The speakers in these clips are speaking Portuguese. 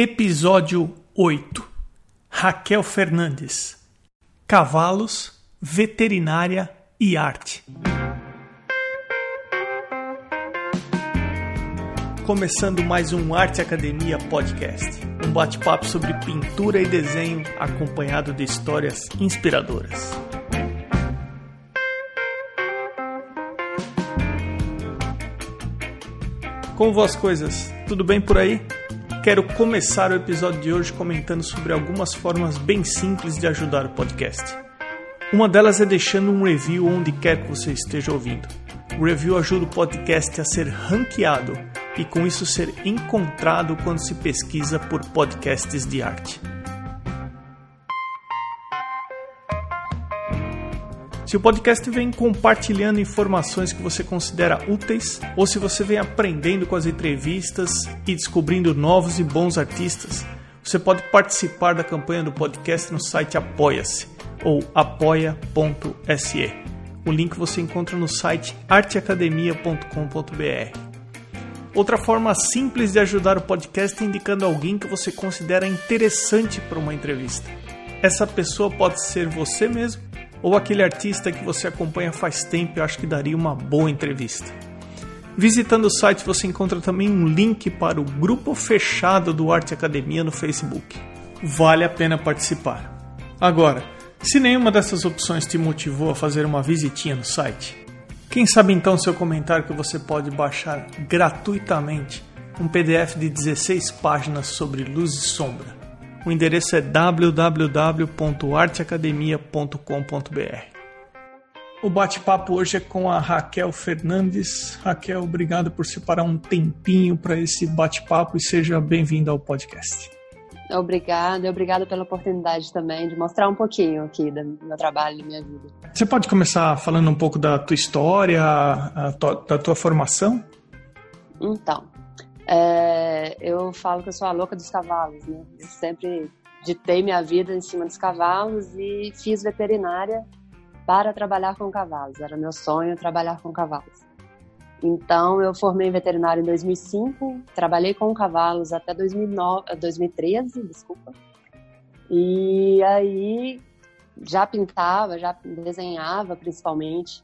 Episódio 8 Raquel Fernandes Cavalos, Veterinária e Arte. Começando mais um Arte Academia Podcast, um bate-papo sobre pintura e desenho acompanhado de histórias inspiradoras. Como vão as coisas? Tudo bem por aí? Quero começar o episódio de hoje comentando sobre algumas formas bem simples de ajudar o podcast. Uma delas é deixando um review onde quer que você esteja ouvindo. O review ajuda o podcast a ser ranqueado e com isso ser encontrado quando se pesquisa por podcasts de arte. Se o podcast vem compartilhando informações que você considera úteis, ou se você vem aprendendo com as entrevistas e descobrindo novos e bons artistas, você pode participar da campanha do podcast no site Apoia-se ou apoia.se. O link você encontra no site arteacademia.com.br. Outra forma simples de ajudar o podcast é indicando alguém que você considera interessante para uma entrevista. Essa pessoa pode ser você mesmo ou aquele artista que você acompanha faz tempo e acho que daria uma boa entrevista. Visitando o site você encontra também um link para o grupo fechado do Arte Academia no Facebook. Vale a pena participar. Agora, se nenhuma dessas opções te motivou a fazer uma visitinha no site, quem sabe então seu comentário que você pode baixar gratuitamente um PDF de 16 páginas sobre luz e sombra o endereço é www.arteacademia.com.br. O bate-papo hoje é com a Raquel Fernandes. Raquel, obrigado por separar um tempinho para esse bate-papo e seja bem-vinda ao podcast. Obrigada, obrigada pela oportunidade também de mostrar um pouquinho aqui do meu trabalho e minha vida. Você pode começar falando um pouco da tua história, da tua formação? Então, é, eu falo que eu sou a louca dos cavalos, né? Eu sempre ditei minha vida em cima dos cavalos e fiz veterinária para trabalhar com cavalos. Era meu sonho trabalhar com cavalos. Então, eu formei em veterinária em 2005, trabalhei com cavalos até 2009, 2013, desculpa. E aí já pintava, já desenhava principalmente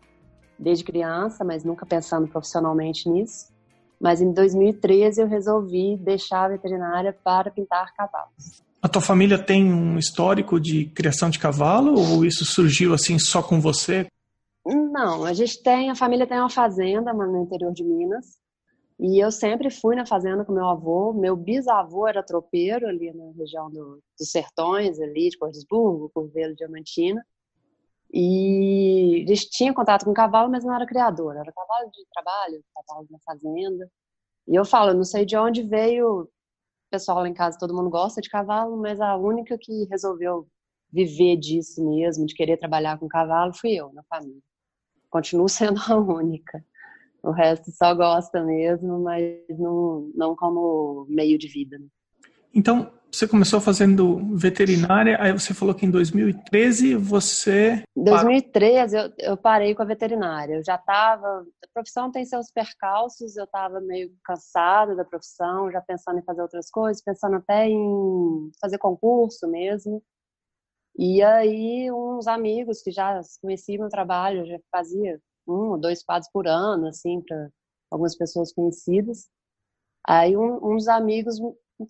desde criança, mas nunca pensando profissionalmente nisso. Mas em 2013 eu resolvi deixar a veterinária para pintar cavalos. A tua família tem um histórico de criação de cavalo ou isso surgiu assim só com você? Não, a gente tem, a família tem uma fazenda no interior de Minas. E eu sempre fui na fazenda com meu avô. Meu bisavô era tropeiro ali na região do, dos Sertões, ali de Cordesburgo, Curvelo, Diamantina. E eles tinham contato com cavalo, mas não era criador, era cavalo de trabalho, cavalo na fazenda. E eu falo, não sei de onde veio, o pessoal lá em casa, todo mundo gosta de cavalo, mas a única que resolveu viver disso mesmo, de querer trabalhar com cavalo, fui eu, na família. Continuo sendo a única. O resto só gosta mesmo, mas não, não como meio de vida. Né? Então, você começou fazendo veterinária, aí você falou que em 2013 você. Em 2013 eu, eu parei com a veterinária. Eu já estava. A profissão tem seus percalços, eu estava meio cansada da profissão, já pensando em fazer outras coisas, pensando até em fazer concurso mesmo. E aí, uns amigos que já conheciam meu trabalho, já fazia um ou dois quadros por ano, assim, para algumas pessoas conhecidas. Aí, um, uns amigos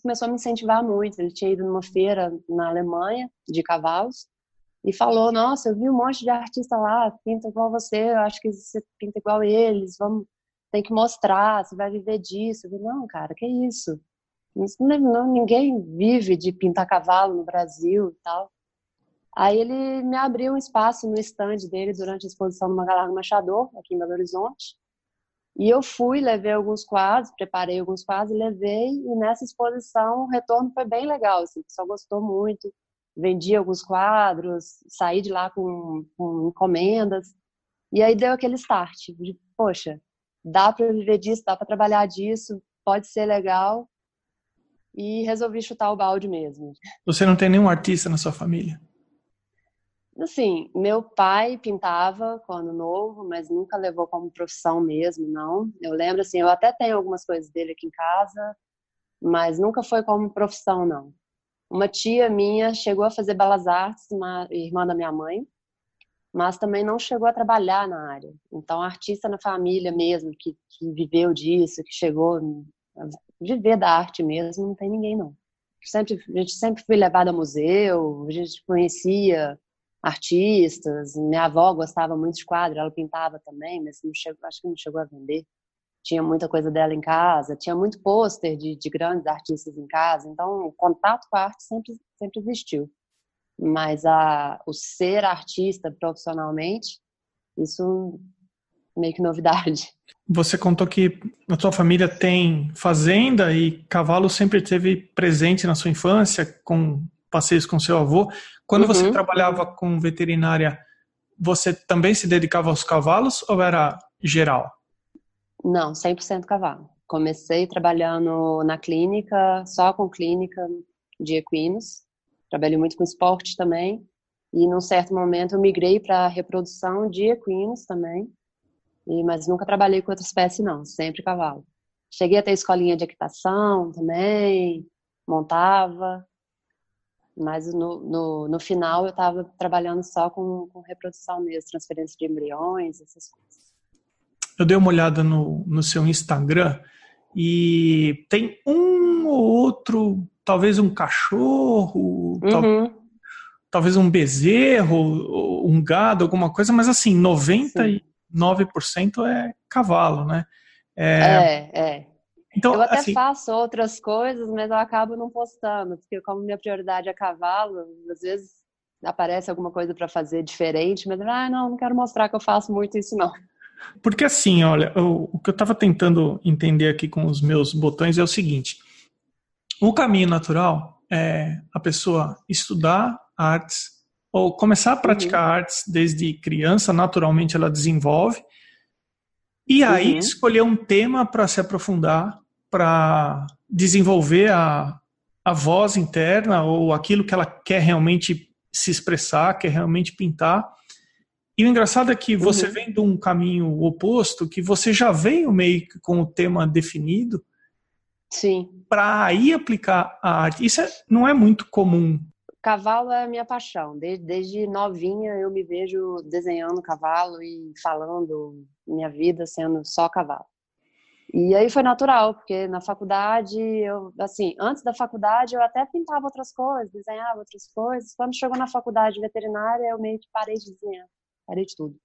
começou a me incentivar muito. Ele tinha ido numa feira na Alemanha de cavalos e falou: Nossa, eu vi um monte de artista lá, pinta igual você, eu acho que você pinta igual eles, vamos, tem que mostrar, você vai viver disso. Eu falei: Não, cara, que isso? isso não, não, ninguém vive de pintar cavalo no Brasil e tal. Aí ele me abriu um espaço no stand dele durante a exposição do Magalardo Machador, aqui em Belo Horizonte. E eu fui, levei alguns quadros, preparei alguns quadros, levei, e nessa exposição o retorno foi bem legal, assim, o pessoal gostou muito, vendi alguns quadros, saí de lá com, com encomendas, e aí deu aquele start, de, poxa, dá para viver disso, dá para trabalhar disso, pode ser legal, e resolvi chutar o balde mesmo. Você não tem nenhum artista na sua família? Assim, meu pai pintava quando novo, mas nunca levou como profissão mesmo, não. Eu lembro, assim, eu até tenho algumas coisas dele aqui em casa, mas nunca foi como profissão, não. Uma tia minha chegou a fazer belas artes, uma irmã da minha mãe, mas também não chegou a trabalhar na área. Então, artista na família mesmo, que, que viveu disso, que chegou a viver da arte mesmo, não tem ninguém, não. Sempre, a gente sempre foi levada a museu, a gente conhecia artistas. Minha avó gostava muito de quadro, ela pintava também, mas não chegou, acho que não chegou a vender. Tinha muita coisa dela em casa, tinha muito pôster de, de grandes artistas em casa, então o contato com a arte sempre, sempre existiu. Mas a, o ser artista profissionalmente, isso meio que novidade. Você contou que a sua família tem fazenda e cavalo sempre teve presente na sua infância, com passeios com seu avô. Quando uhum. você trabalhava com veterinária, você também se dedicava aos cavalos ou era geral? Não, 100% cavalo. Comecei trabalhando na clínica, só com clínica de equinos. Trabalhei muito com esporte também. E num certo momento eu migrei para reprodução de equinos também. E, mas nunca trabalhei com outra espécie não, sempre cavalo. Cheguei a ter escolinha de equitação também, montava, mas no, no, no final eu estava trabalhando só com, com reprodução mesmo, transferência de embriões, essas coisas. Eu dei uma olhada no, no seu Instagram e tem um ou outro, talvez um cachorro, uhum. tal, talvez um bezerro, um gado, alguma coisa, mas assim, 99% Sim. é cavalo, né? É, é. é. Então, eu até assim, faço outras coisas, mas eu acabo não postando, porque como minha prioridade é cavalo, às vezes aparece alguma coisa para fazer diferente, mas ah, não, não quero mostrar que eu faço muito isso não. Porque assim, olha, eu, o que eu estava tentando entender aqui com os meus botões é o seguinte: o caminho natural é a pessoa estudar artes ou começar a praticar uhum. artes desde criança, naturalmente ela desenvolve, e aí uhum. escolher um tema para se aprofundar para desenvolver a, a voz interna ou aquilo que ela quer realmente se expressar, quer realmente pintar. E o engraçado é que você uhum. vem de um caminho oposto, que você já veio meio que com o tema definido. Sim. Para aí aplicar a arte. Isso é, não é muito comum. Cavalo é a minha paixão. Desde, desde novinha eu me vejo desenhando cavalo e falando minha vida sendo só cavalo. E aí foi natural, porque na faculdade, eu, assim, antes da faculdade eu até pintava outras coisas, desenhava outras coisas. Quando chegou na faculdade veterinária, eu meio que parei de desenhar, parei de tudo.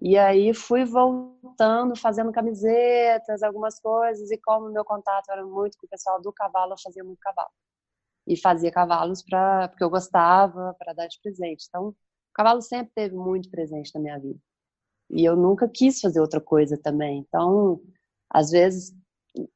E aí fui voltando, fazendo camisetas, algumas coisas, e como meu contato era muito com o pessoal do cavalo, eu fazia muito cavalo. E fazia cavalos para porque eu gostava, para dar de presente. Então, o cavalo sempre teve muito presente na minha vida. E eu nunca quis fazer outra coisa também. Então, às vezes,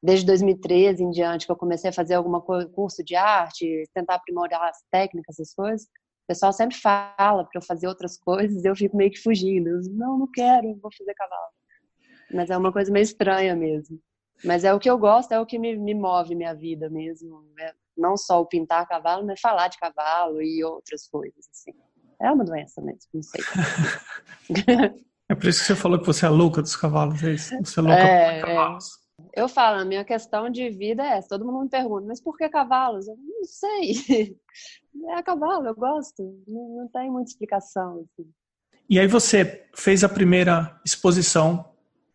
desde 2013 em diante, que eu comecei a fazer algum curso de arte, tentar aprimorar as técnicas, essas coisas, o pessoal sempre fala para eu fazer outras coisas, eu fico meio que fugindo. Eu, não, não quero, vou fazer cavalo. Mas é uma coisa meio estranha mesmo. Mas é o que eu gosto, é o que me, me move minha vida mesmo. É não só o pintar cavalo, mas falar de cavalo e outras coisas, assim. É uma doença mesmo, não sei. É por isso que você falou que você é louca dos cavalos, é isso? Você é louca é, por é. cavalos. Eu falo, a minha questão de vida é essa. Todo mundo me pergunta, mas por que cavalos? Eu não sei. É cavalo, eu gosto. Não, não tem muita explicação. Assim. E aí você fez a primeira exposição.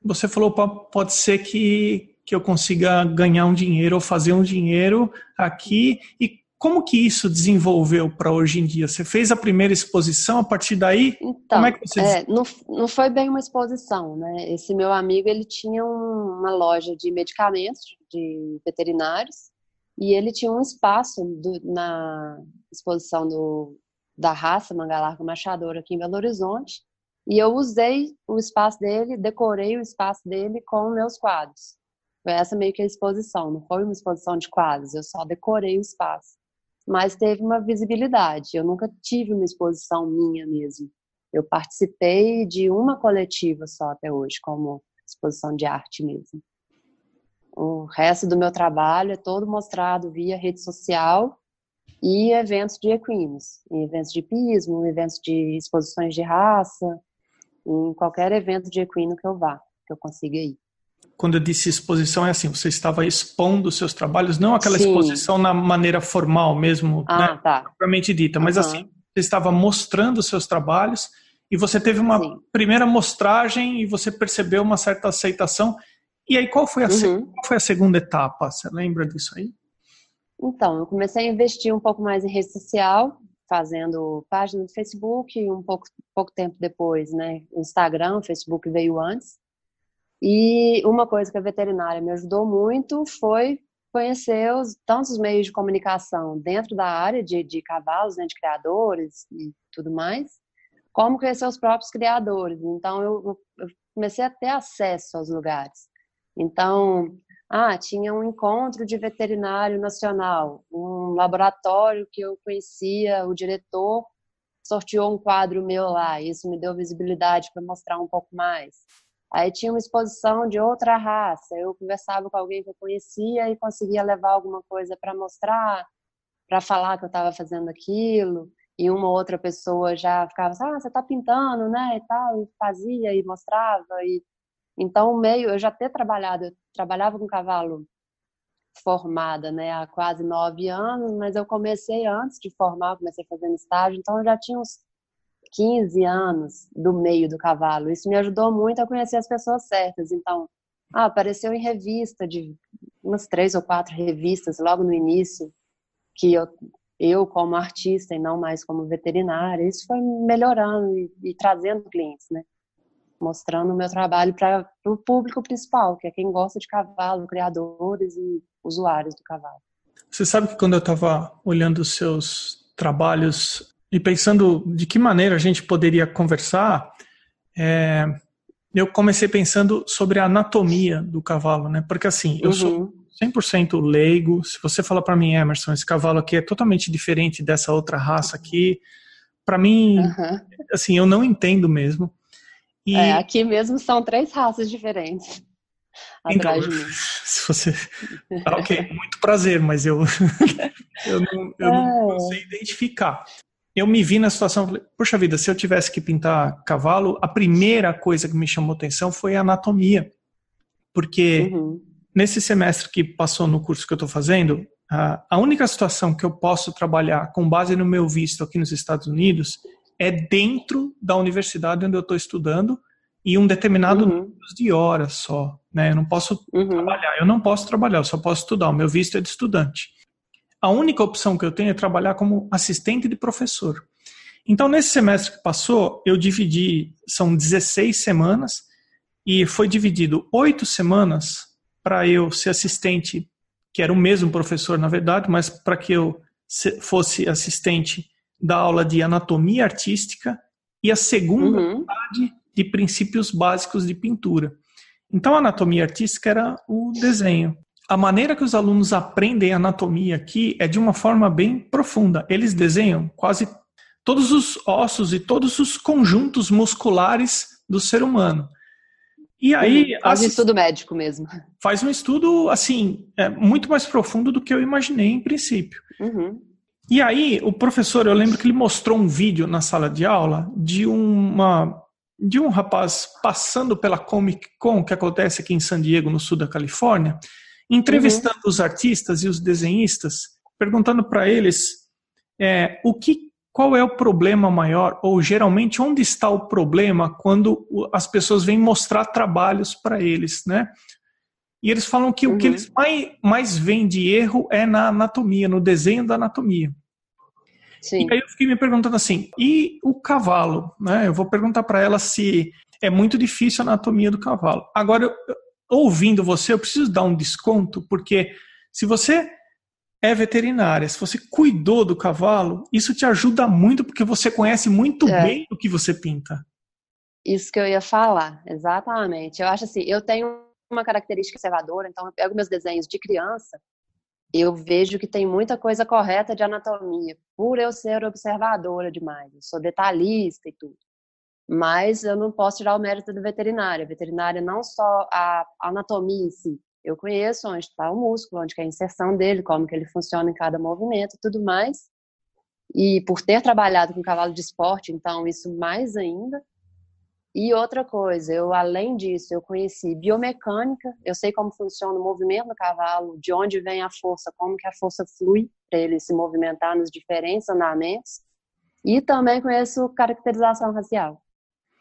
Você falou, pode ser que, que eu consiga ganhar um dinheiro ou fazer um dinheiro aqui. E como que isso desenvolveu para hoje em dia? Você fez a primeira exposição, a partir daí, então, como é que você... É, não, não foi bem uma exposição, né? Esse meu amigo, ele tinha um, uma loja de medicamentos, de veterinários, e ele tinha um espaço do, na exposição do, da raça Mangalarga Machador aqui em Belo Horizonte, e eu usei o espaço dele, decorei o espaço dele com meus quadros. Foi essa meio que a exposição, não foi uma exposição de quadros, eu só decorei o espaço mas teve uma visibilidade. Eu nunca tive uma exposição minha mesmo. Eu participei de uma coletiva só até hoje, como exposição de arte mesmo. O resto do meu trabalho é todo mostrado via rede social e eventos de equinos, eventos de pismo, eventos de exposições de raça, em qualquer evento de equino que eu vá, que eu consiga ir. Quando eu disse exposição, é assim, você estava expondo os seus trabalhos, não aquela Sim. exposição na maneira formal mesmo, ah, né, tá. propriamente dita, mas uhum. assim, você estava mostrando os seus trabalhos e você teve uma Sim. primeira mostragem e você percebeu uma certa aceitação. E aí, qual foi, a, uhum. qual foi a segunda etapa? Você lembra disso aí? Então, eu comecei a investir um pouco mais em rede social, fazendo página do Facebook, e um pouco, pouco tempo depois, né, Instagram, o Facebook veio antes. E uma coisa que a veterinária me ajudou muito foi conhecer os, tantos meios de comunicação dentro da área de, de cavalos, né, de criadores e tudo mais, como conhecer os próprios criadores. Então, eu, eu comecei a ter acesso aos lugares. Então, ah, tinha um encontro de veterinário nacional, um laboratório que eu conhecia, o diretor sorteou um quadro meu lá, isso me deu visibilidade para mostrar um pouco mais. Aí tinha uma exposição de outra raça, eu conversava com alguém que eu conhecia e conseguia levar alguma coisa para mostrar, para falar que eu estava fazendo aquilo, e uma outra pessoa já ficava assim, ah, você está pintando, né, e tal, e fazia e mostrava, e então meio, eu já ter trabalhado, eu trabalhava com cavalo formada, né, há quase nove anos, mas eu comecei antes de formar, comecei fazendo estágio, então eu já tinha uns 15 anos do meio do cavalo. Isso me ajudou muito a conhecer as pessoas certas. Então, ah, apareceu em revista, de umas três ou quatro revistas logo no início, que eu, eu como artista e não mais como veterinária, isso foi melhorando e, e trazendo clientes, né? Mostrando o meu trabalho para o público principal, que é quem gosta de cavalo, criadores e usuários do cavalo. Você sabe que quando eu estava olhando os seus trabalhos e pensando de que maneira a gente poderia conversar, é, eu comecei pensando sobre a anatomia do cavalo, né? Porque assim, eu uhum. sou 100% leigo. Se você falar para mim, Emerson, esse cavalo aqui é totalmente diferente dessa outra raça aqui, para mim, uhum. assim, eu não entendo mesmo. E... É, aqui mesmo são três raças diferentes. Então, atrás de mim. Se você. Ah, ok, muito prazer, mas eu, eu, não, eu não, não sei identificar eu me vi na situação, falei, puxa vida, se eu tivesse que pintar cavalo, a primeira coisa que me chamou atenção foi a anatomia. Porque uhum. nesse semestre que passou no curso que eu estou fazendo, a, a única situação que eu posso trabalhar com base no meu visto aqui nos Estados Unidos é dentro da universidade onde eu estou estudando e um determinado uhum. número de horas só. Né? Eu não posso uhum. trabalhar, eu não posso trabalhar, eu só posso estudar. O meu visto é de estudante a única opção que eu tenho é trabalhar como assistente de professor. Então, nesse semestre que passou, eu dividi, são 16 semanas, e foi dividido oito semanas para eu ser assistente, que era o mesmo professor, na verdade, mas para que eu fosse assistente da aula de anatomia artística e a segunda uhum. metade de princípios básicos de pintura. Então, a anatomia artística era o desenho a maneira que os alunos aprendem anatomia aqui é de uma forma bem profunda. Eles desenham quase todos os ossos e todos os conjuntos musculares do ser humano. E aí uhum, faz um estudo médico mesmo. Faz um estudo assim é, muito mais profundo do que eu imaginei em princípio. Uhum. E aí o professor, eu lembro que ele mostrou um vídeo na sala de aula de uma de um rapaz passando pela Comic Con que acontece aqui em San Diego, no sul da Califórnia, entrevistando uhum. os artistas e os desenhistas, perguntando para eles é, o que, qual é o problema maior, ou geralmente onde está o problema quando as pessoas vêm mostrar trabalhos para eles, né? E eles falam que uhum. o que uhum. eles mais, mais veem de erro é na anatomia, no desenho da anatomia. Sim. E aí eu fiquei me perguntando assim, e o cavalo? Né? Eu vou perguntar para ela se é muito difícil a anatomia do cavalo. Agora, eu, ouvindo você, eu preciso dar um desconto, porque se você é veterinária, se você cuidou do cavalo, isso te ajuda muito, porque você conhece muito é. bem o que você pinta. Isso que eu ia falar, exatamente. Eu acho assim, eu tenho uma característica observadora, então eu pego meus desenhos de criança, eu vejo que tem muita coisa correta de anatomia, por eu ser observadora demais, eu sou detalhista e tudo mas eu não posso tirar o mérito do veterinário. A veterinária não só a anatomia em si, eu conheço onde está o músculo, onde é a inserção dele, como que ele funciona em cada movimento, tudo mais. E por ter trabalhado com cavalo de esporte, então isso mais ainda. E outra coisa, eu além disso, eu conheci biomecânica, eu sei como funciona o movimento do cavalo, de onde vem a força, como que a força flui para ele se movimentar nos diferentes andamentos. E também conheço caracterização racial.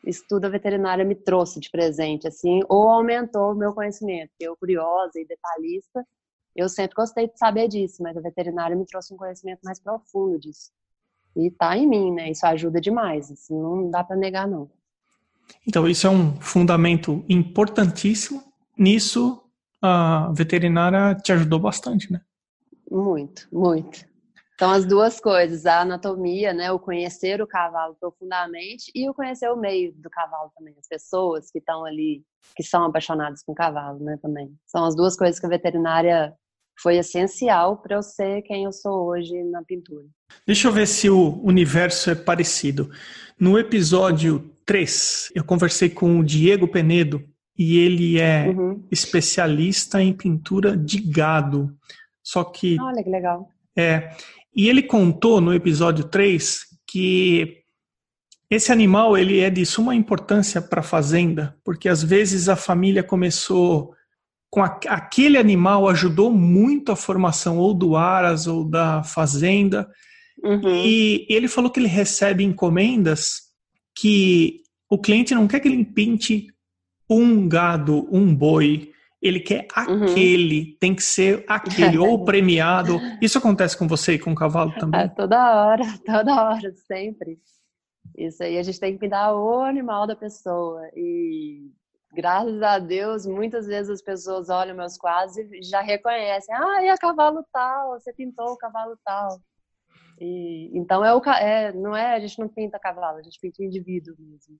Estudo veterinária me trouxe de presente, assim, ou aumentou o meu conhecimento. Eu, curiosa e detalhista, eu sempre gostei de saber disso, mas a veterinária me trouxe um conhecimento mais profundo disso. E tá em mim, né? Isso ajuda demais, assim, não dá para negar, não. Então, isso é um fundamento importantíssimo. Nisso, a veterinária te ajudou bastante, né? Muito, muito. Então, as duas coisas, a anatomia, né, o conhecer o cavalo profundamente e o conhecer o meio do cavalo também, as pessoas que estão ali, que são apaixonadas com o cavalo, né, também. São as duas coisas que a veterinária foi essencial para eu ser quem eu sou hoje na pintura. Deixa eu ver se o universo é parecido. No episódio 3, eu conversei com o Diego Penedo e ele é uhum. especialista em pintura de gado. Só que. Olha que legal. É. E ele contou no episódio 3 que esse animal ele é de suma importância para a fazenda, porque às vezes a família começou com a, aquele animal ajudou muito a formação ou do aras ou da fazenda. Uhum. E ele falou que ele recebe encomendas que o cliente não quer que ele pinte um gado, um boi, ele quer uhum. aquele, uhum. tem que ser aquele, ou premiado. Isso acontece com você e com o cavalo também? É, toda hora, toda hora, sempre. Isso aí, a gente tem que cuidar o animal da pessoa. E graças a Deus, muitas vezes as pessoas olham meus quadros e já reconhecem. Ah, é cavalo tal, você pintou o cavalo tal. E, então é o é, não é a gente não pinta cavalo, a gente pinta o indivíduo mesmo.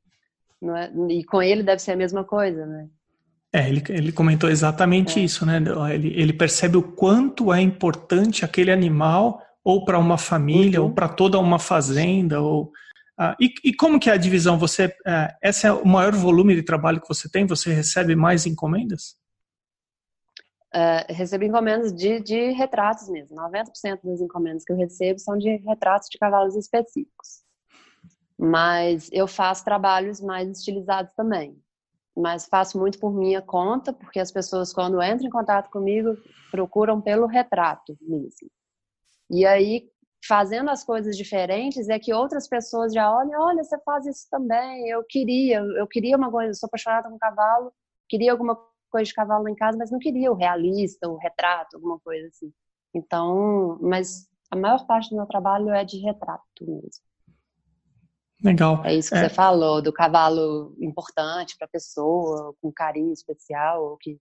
Não é, e com ele deve ser a mesma coisa, né? É, ele, ele comentou exatamente é. isso, né? Ele, ele percebe o quanto é importante aquele animal, ou para uma família, uhum. ou para toda uma fazenda, ou ah, e, e, como que é a divisão? Você, uh, esse é o maior volume de trabalho que você tem? Você recebe mais encomendas? Uh, recebo encomendas de, de retratos mesmo. 90% das encomendas que eu recebo são de retratos de cavalos específicos. Mas eu faço trabalhos mais estilizados também. Mas faço muito por minha conta, porque as pessoas, quando entram em contato comigo, procuram pelo retrato mesmo. E aí, fazendo as coisas diferentes, é que outras pessoas já olham, olha, você faz isso também, eu queria, eu queria uma coisa, eu sou apaixonada com cavalo, queria alguma coisa de cavalo em casa, mas não queria o realista, o retrato, alguma coisa assim. Então, mas a maior parte do meu trabalho é de retrato mesmo. Legal. É isso que é. você falou, do cavalo importante para a pessoa, com carinho especial, que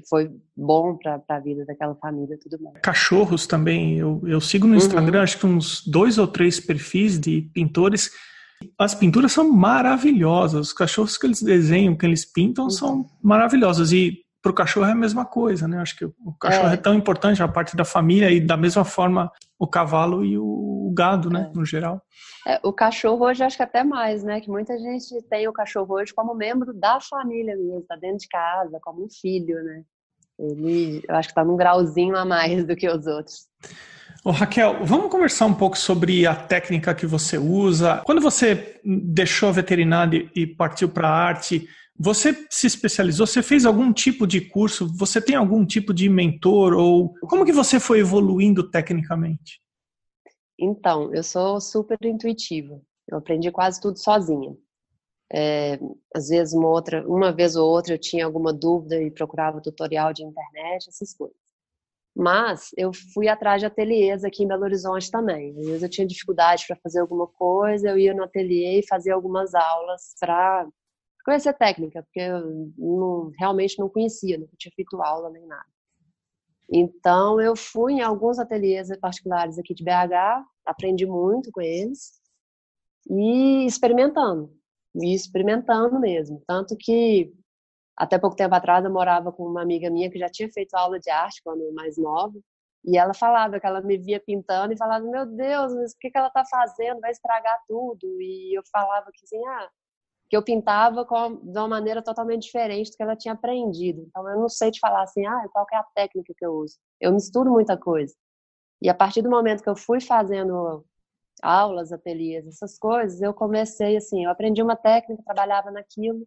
que foi bom para a vida daquela família tudo mais. Cachorros também, eu, eu sigo no Instagram, uhum. acho que uns dois ou três perfis de pintores. As pinturas são maravilhosas, os cachorros que eles desenham, que eles pintam, uhum. são maravilhosos. E para o cachorro é a mesma coisa, né? Acho que o cachorro é. é. tão importante, a parte da família, e da mesma forma o cavalo e o gado, né? É. No geral. É, o cachorro hoje acho que até mais, né? Que muita gente tem o cachorro hoje como membro da família mesmo, tá dentro de casa, como um filho, né? Ele, eu acho que tá num grauzinho a mais do que os outros. Ô, Raquel, vamos conversar um pouco sobre a técnica que você usa. Quando você deixou a veterinária e partiu para a arte, você se especializou? Você fez algum tipo de curso? Você tem algum tipo de mentor? Ou como que você foi evoluindo tecnicamente? Então, eu sou super intuitiva. Eu aprendi quase tudo sozinha. É, às vezes uma outra, uma vez ou outra eu tinha alguma dúvida e procurava tutorial de internet, essas coisas. Mas eu fui atrás de ateliês aqui em Belo Horizonte também. Às vezes eu tinha dificuldade para fazer alguma coisa, eu ia no ateliê e fazia algumas aulas para conhecer técnica, porque eu não, realmente não conhecia, nunca tinha feito aula nem nada. Então, eu fui em alguns ateliês particulares aqui de BH, aprendi muito com eles e experimentando, e experimentando mesmo. Tanto que, até pouco tempo atrás, eu morava com uma amiga minha que já tinha feito aula de arte quando mais nova, e ela falava que ela me via pintando e falava: Meu Deus, mas o que ela está fazendo? Vai estragar tudo. E eu falava que assim, ah, que eu pintava com, de uma maneira totalmente diferente do que ela tinha aprendido. Então, eu não sei te falar assim, ah, qual é a técnica que eu uso. Eu misturo muita coisa. E a partir do momento que eu fui fazendo aulas, ateliês, essas coisas, eu comecei assim, eu aprendi uma técnica, trabalhava naquilo,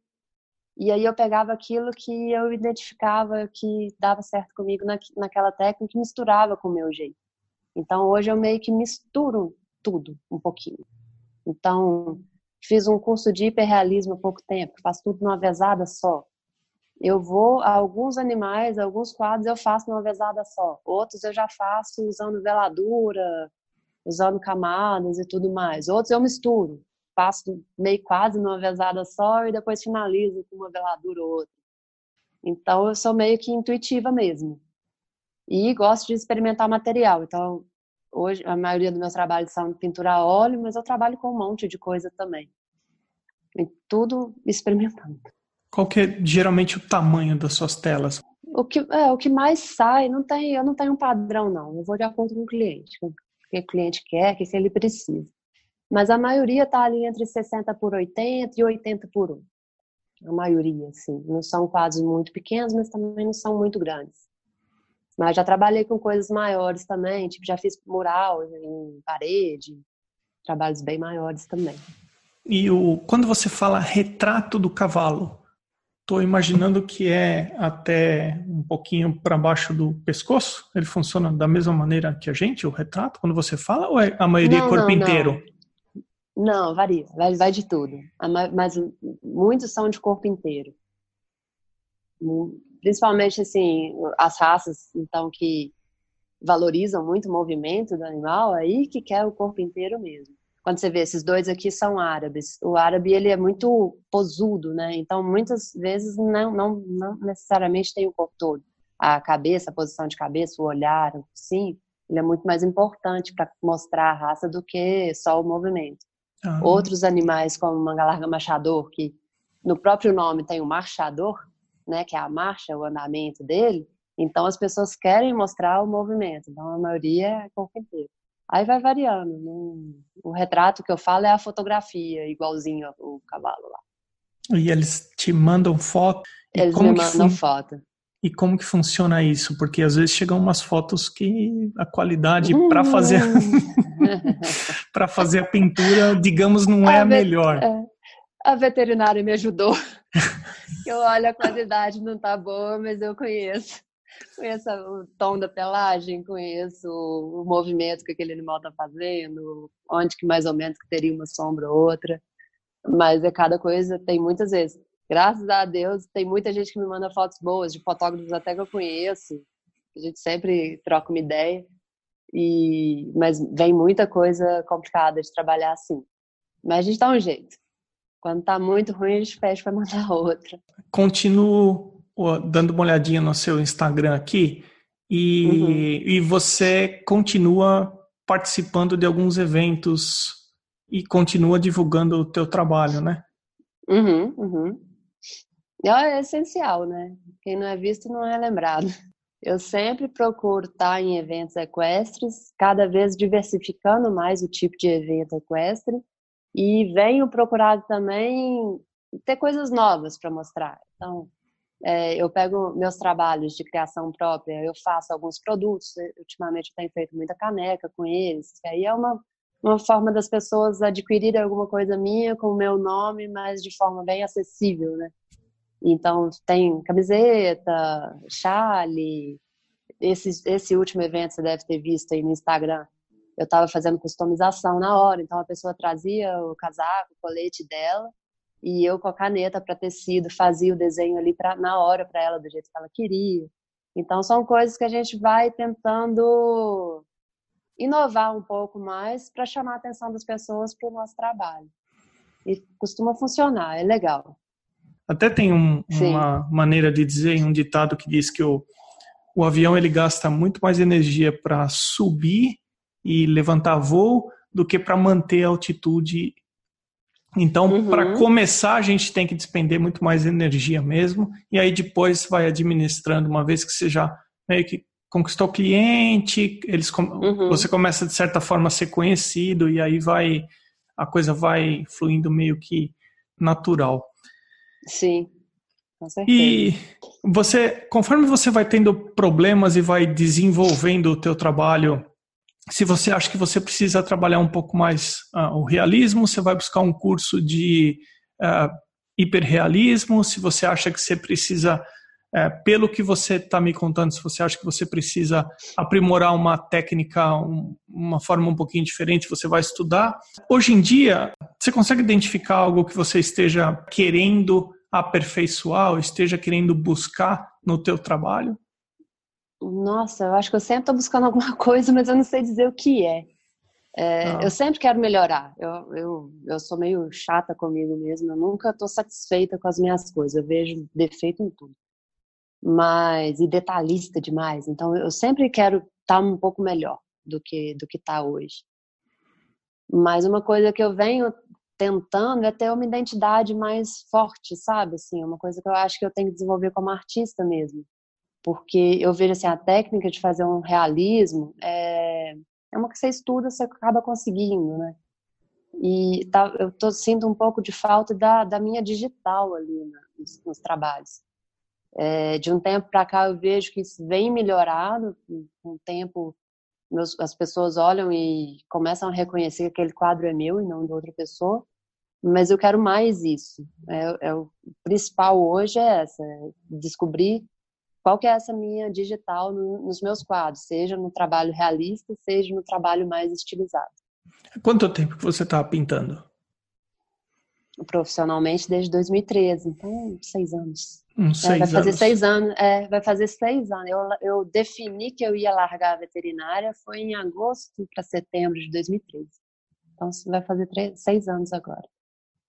e aí eu pegava aquilo que eu identificava que dava certo comigo na, naquela técnica e misturava com o meu jeito. Então hoje eu meio que misturo tudo um pouquinho. Então, fiz um curso de hiperrealismo há pouco tempo, faço tudo numa vezada só. Eu vou a alguns animais, alguns quadros eu faço numa vezada só. Outros eu já faço usando veladura, usando camadas e tudo mais. Outros eu misturo, faço meio quase numa vezada só e depois finalizo com uma veladura ou outra. Então eu sou meio que intuitiva mesmo. E gosto de experimentar material. Então hoje a maioria dos meus trabalhos são pintura a óleo, mas eu trabalho com um monte de coisa também. E tudo experimentando. Qual que é geralmente o tamanho das suas telas? O que, é, o que mais sai, não tem, eu não tenho um padrão, não. Eu vou de acordo com o cliente que o cliente quer, o que ele precisa. Mas a maioria está ali entre 60 por 80 e 80 por 1. A maioria, assim. Não são quadros muito pequenos, mas também não são muito grandes. Mas já trabalhei com coisas maiores também, tipo, já fiz mural em parede, trabalhos bem maiores também. E o, quando você fala retrato do cavalo, Estou imaginando que é até um pouquinho para baixo do pescoço. Ele funciona da mesma maneira que a gente, o retrato, quando você fala, ou é a maioria não, corpo não, inteiro? Não. não, varia, vai, vai de tudo. Mas muitos são de corpo inteiro. Principalmente, assim, as raças, então, que valorizam muito o movimento do animal, aí que quer o corpo inteiro mesmo quando você vê esses dois aqui são árabes. O árabe ele é muito posudo, né? Então muitas vezes não, não, não necessariamente tem o corpo todo. A cabeça, a posição de cabeça, o olhar, sim, ele é muito mais importante para mostrar a raça do que só o movimento. Uhum. Outros animais, como o mangalarga machador, que no próprio nome tem o marchador, né, que é a marcha, o andamento dele, então as pessoas querem mostrar o movimento. Então a maioria é corpo inteiro. Aí vai variando. O retrato que eu falo é a fotografia, igualzinho o cavalo lá. E eles te mandam foto? Eles me mandam foto. E como que funciona isso? Porque às vezes chegam umas fotos que a qualidade para fazer para fazer a pintura, digamos, não é a, a melhor. É. A veterinária me ajudou. eu olho a qualidade não tá boa, mas eu conheço conheço o tom da pelagem, conheço o movimento que aquele animal está fazendo, onde que mais ou menos que teria uma sombra ou outra. Mas é cada coisa, tem muitas vezes. Graças a Deus, tem muita gente que me manda fotos boas, de fotógrafos até que eu conheço. A gente sempre troca uma ideia. E, mas vem muita coisa complicada de trabalhar assim. Mas a gente dá um jeito. Quando tá muito ruim, a gente fecha para mandar outra. Continuo dando uma olhadinha no seu Instagram aqui e, uhum. e você continua participando de alguns eventos e continua divulgando o teu trabalho, né? Uhum, uhum. É essencial, né? Quem não é visto não é lembrado. Eu sempre procuro estar em eventos equestres, cada vez diversificando mais o tipo de evento equestre e venho procurar também ter coisas novas para mostrar. Então, é, eu pego meus trabalhos de criação própria, eu faço alguns produtos, ultimamente eu tenho feito muita caneca com eles, que aí é uma, uma forma das pessoas adquirirem alguma coisa minha com o meu nome, mas de forma bem acessível, né? Então, tem camiseta, chale, esse, esse último evento você deve ter visto aí no Instagram, eu estava fazendo customização na hora, então a pessoa trazia o casaco, o colete dela, e eu com a caneta para tecido fazia o desenho ali pra, na hora para ela do jeito que ela queria. Então são coisas que a gente vai tentando inovar um pouco mais para chamar a atenção das pessoas para o nosso trabalho. E costuma funcionar, é legal. Até tem um, uma maneira de dizer, um ditado que diz que o, o avião ele gasta muito mais energia para subir e levantar voo do que para manter a altitude então, uhum. para começar, a gente tem que despender muito mais energia mesmo, e aí depois vai administrando, uma vez que você já meio que conquistou o cliente, eles, uhum. você começa de certa forma a ser conhecido, e aí vai a coisa vai fluindo meio que natural. Sim. E você, conforme você vai tendo problemas e vai desenvolvendo o teu trabalho Se você acha que você precisa trabalhar um pouco mais uh, o realismo, você vai buscar um curso de uh, hiperrealismo. Se você acha que você precisa é, pelo que você está me contando, se você acha que você precisa aprimorar uma técnica, um, uma forma um pouquinho diferente, você vai estudar. Hoje em dia, você consegue identificar algo que você esteja querendo aperfeiçoar ou esteja querendo buscar no teu trabalho? Nossa, eu acho que eu sempre estou buscando alguma coisa, mas eu não sei dizer o que é. é ah. Eu sempre quero melhorar. Eu, eu, eu sou meio chata comigo mesmo. Eu nunca estou satisfeita com as minhas coisas. Eu vejo defeito em tudo mas e detalhista demais. Então eu sempre quero estar tá um pouco melhor do que do que está hoje. Mas uma coisa que eu venho tentando é ter uma identidade mais forte, sabe? Assim, uma coisa que eu acho que eu tenho que desenvolver como artista mesmo. Porque eu vejo assim, a técnica de fazer um realismo é, é uma que você estuda, você acaba conseguindo, né? E tá, eu tô, sinto um pouco de falta da, da minha digital ali né, nos, nos trabalhos. É, de um tempo para cá eu vejo que isso vem melhorado, com o tempo meus, as pessoas olham e começam a reconhecer que aquele quadro é meu e não de outra pessoa, mas eu quero mais isso. É, é o principal hoje é essa, é descobrir qual que é essa minha digital no, nos meus quadros, seja no trabalho realista, seja no trabalho mais estilizado. Quanto tempo que você está pintando? Profissionalmente desde 2013, então seis anos. Uns seis é, vai fazer anos. seis anos. É, vai fazer seis anos. Eu, eu defini que eu ia largar a veterinária foi em agosto para setembro de 2013. Então vai fazer três, seis anos agora.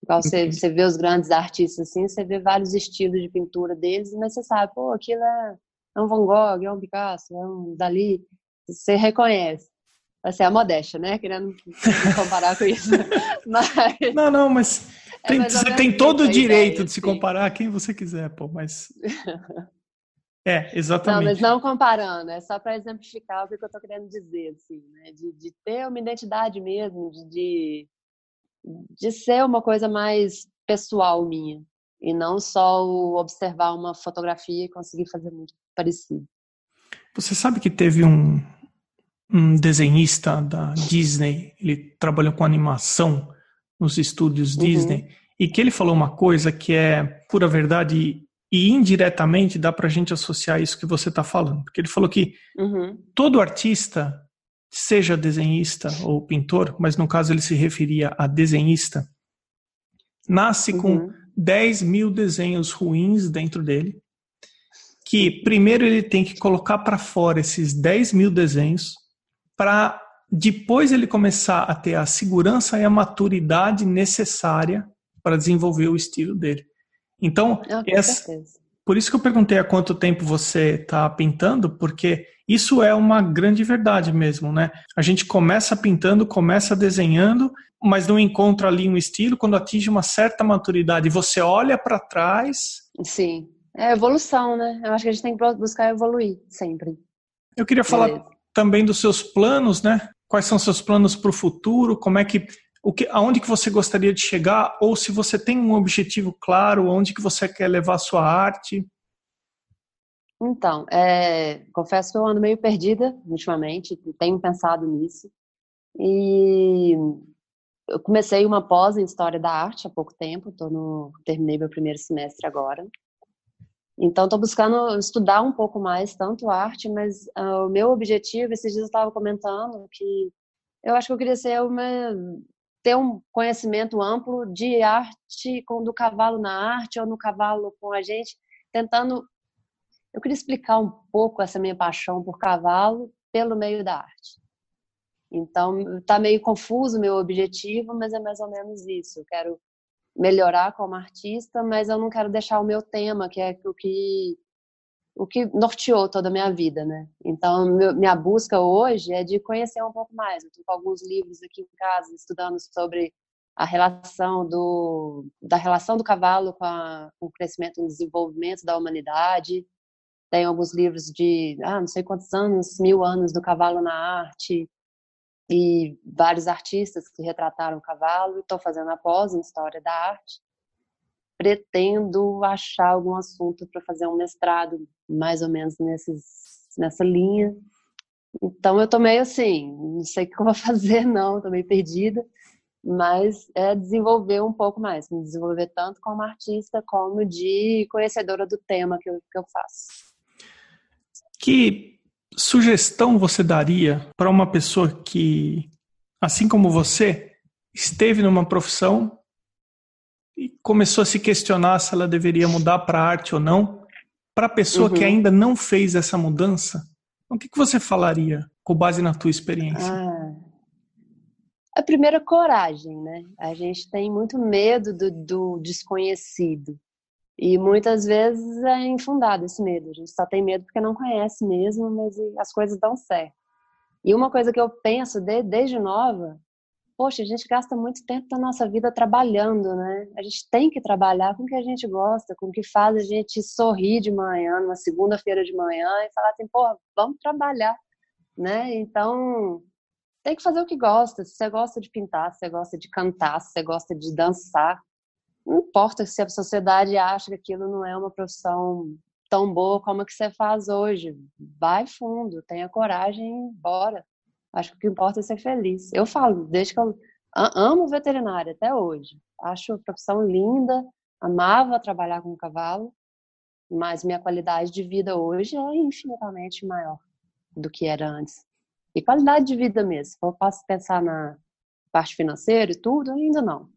Igual você, você vê os grandes artistas assim, você vê vários estilos de pintura deles, mas você sabe, pô, aquilo é, é um Van Gogh, é um Picasso, é um Dali. Você reconhece. Vai ser a modéstia, né? Querendo comparar com isso. Mas... Não, não, mas é tem, você tem todo o direito ideia, de se comparar a quem você quiser, pô, mas. É, exatamente. Não, mas não comparando, é só para exemplificar o que eu estou querendo dizer, assim, né? De, de ter uma identidade mesmo, de, de, de ser uma coisa mais pessoal minha, e não só observar uma fotografia e conseguir fazer muito parecido. Você sabe que teve um, um desenhista da Disney, ele trabalhou com animação nos estúdios uhum. Disney, e que ele falou uma coisa que é pura verdade e indiretamente dá para a gente associar isso que você está falando. Porque ele falou que uhum. todo artista, seja desenhista ou pintor, mas no caso ele se referia a desenhista, nasce uhum. com 10 mil desenhos ruins dentro dele, que primeiro ele tem que colocar para fora esses 10 mil desenhos para depois ele começar a ter a segurança e a maturidade necessária para desenvolver o estilo dele. Então, ah, essa, por isso que eu perguntei há quanto tempo você está pintando, porque isso é uma grande verdade mesmo, né? A gente começa pintando, começa desenhando, mas não encontra ali um estilo. Quando atinge uma certa maturidade, você olha para trás. Sim, é evolução, né? Eu acho que a gente tem que buscar evoluir sempre. Eu queria falar Beleza. também dos seus planos, né? Quais são seus planos para o futuro? Como é que o que, aonde que você gostaria de chegar? Ou se você tem um objetivo claro, aonde que você quer levar sua arte? Então, é, confesso que eu ando meio perdida ultimamente, tenho pensado nisso. E eu comecei uma pós em História da Arte há pouco tempo, tô no, terminei meu primeiro semestre agora. Então, estou buscando estudar um pouco mais, tanto arte, mas uh, o meu objetivo, esses dias eu estava comentando que eu acho que eu queria ser uma, ter um conhecimento amplo de arte, com, do cavalo na arte ou no cavalo com a gente, tentando. Eu queria explicar um pouco essa minha paixão por cavalo pelo meio da arte. Então, está meio confuso meu objetivo, mas é mais ou menos isso. Eu quero melhorar como artista, mas eu não quero deixar o meu tema, que é o que o que norteou toda a minha vida, né? Então, minha busca hoje é de conhecer um pouco mais. Eu estou com alguns livros aqui em casa estudando sobre a relação do da relação do cavalo com, a, com o crescimento e desenvolvimento da humanidade. Tem alguns livros de, ah, não sei quantos anos, mil anos do cavalo na arte e vários artistas que retrataram o cavalo. Estou fazendo a pós em História da Arte. Pretendo achar algum assunto para fazer um mestrado, mais ou menos nesses, nessa linha. Então eu tô meio assim, não sei o que eu vou fazer, não, tô meio perdida, mas é desenvolver um pouco mais, me desenvolver tanto como artista como de conhecedora do tema que eu, que eu faço. Que sugestão você daria para uma pessoa que, assim como você, esteve numa profissão e começou a se questionar se ela deveria mudar para arte ou não? Para a pessoa uhum. que ainda não fez essa mudança, o que, que você falaria com base na tua experiência? Ah, a primeira coragem, né? A gente tem muito medo do, do desconhecido. E muitas vezes é infundado esse medo. A gente só tem medo porque não conhece mesmo, mas as coisas dão certo. E uma coisa que eu penso de, desde nova, poxa, a gente gasta muito tempo da nossa vida trabalhando, né? A gente tem que trabalhar com o que a gente gosta, com o que faz a gente sorrir de manhã, numa segunda-feira de manhã, e falar assim, porra, vamos trabalhar, né? Então, tem que fazer o que gosta. Se você gosta de pintar, se você gosta de cantar, se você gosta de dançar, não importa se a sociedade acha que aquilo não é uma profissão tão boa como a que você faz hoje. Vai fundo, tenha coragem, bora. Acho que o que importa é ser feliz. Eu falo, desde que eu amo veterinária até hoje. Acho a profissão linda, amava trabalhar com cavalo, mas minha qualidade de vida hoje é infinitamente maior do que era antes. E qualidade de vida mesmo. Eu posso pensar na parte financeira e tudo, ainda não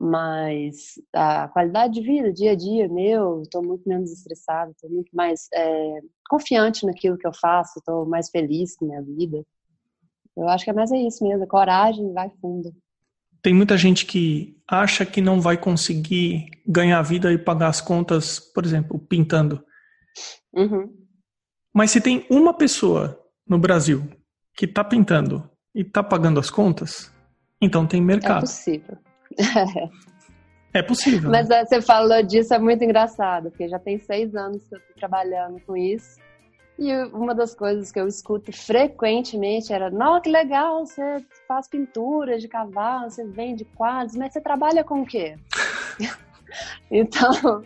mas a qualidade de vida, dia a dia meu, estou muito menos estressada, estou muito mais é, confiante naquilo que eu faço, estou mais feliz com minha vida. Eu acho que é mais é isso mesmo, coragem, vai fundo. Tem muita gente que acha que não vai conseguir ganhar vida e pagar as contas, por exemplo, pintando. Uhum. Mas se tem uma pessoa no Brasil que está pintando e está pagando as contas, então tem mercado. É possível. É possível. Mas né? você falou disso, é muito engraçado, porque já tem seis anos que eu estou trabalhando com isso. E uma das coisas que eu escuto frequentemente era: Nossa, que legal, você faz pintura de cavalo, você vende quadros, mas você trabalha com o quê? então,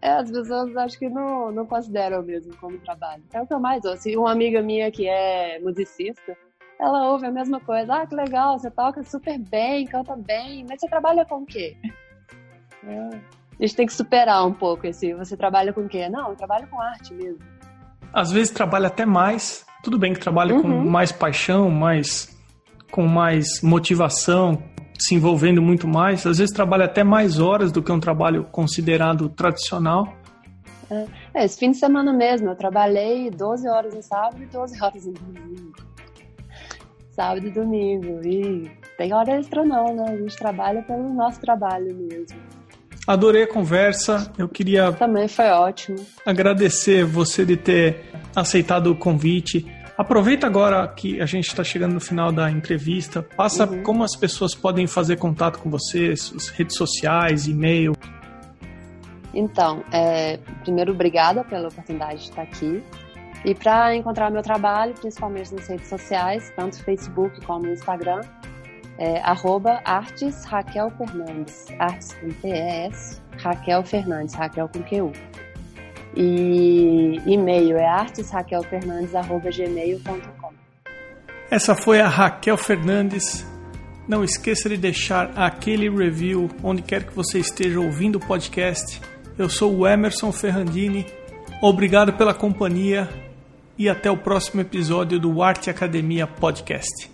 é, as pessoas acho que não, não consideram mesmo como trabalho. É o que eu mais ouço. E uma amiga minha que é musicista, ela ouve a mesma coisa. Ah, que legal, você toca super bem, canta bem, mas você trabalha com o quê? É. A gente tem que superar um pouco esse. Você trabalha com o quê? Não, eu trabalho com arte mesmo. Às vezes trabalha até mais. Tudo bem que trabalha uhum. com mais paixão, mais com mais motivação, se envolvendo muito mais. Às vezes trabalha até mais horas do que um trabalho considerado tradicional. É, é esse fim de semana mesmo, eu trabalhei 12 horas no sábado e 12 horas no domingo sábado e domingo. E tem hora extra não, né? A gente trabalha pelo nosso trabalho mesmo. Adorei a conversa. Eu queria. Também foi ótimo. Agradecer você de ter aceitado o convite. Aproveita agora que a gente está chegando no final da entrevista. Passa uhum. como as pessoas podem fazer contato com você, suas redes sociais, e-mail. Então, é, primeiro, obrigada pela oportunidade de estar aqui. E para encontrar meu trabalho, principalmente nas redes sociais, tanto Facebook como Instagram, é arroba artes Raquel Fernandes, artes com T-E-S, Raquel Fernandes, Raquel com Q-U. E e-mail é artesraquelfernandes.gmail.com Essa foi a Raquel Fernandes. Não esqueça de deixar aquele review onde quer que você esteja ouvindo o podcast. Eu sou o Emerson Ferrandini. Obrigado pela companhia e até o próximo episódio do Arte Academia Podcast.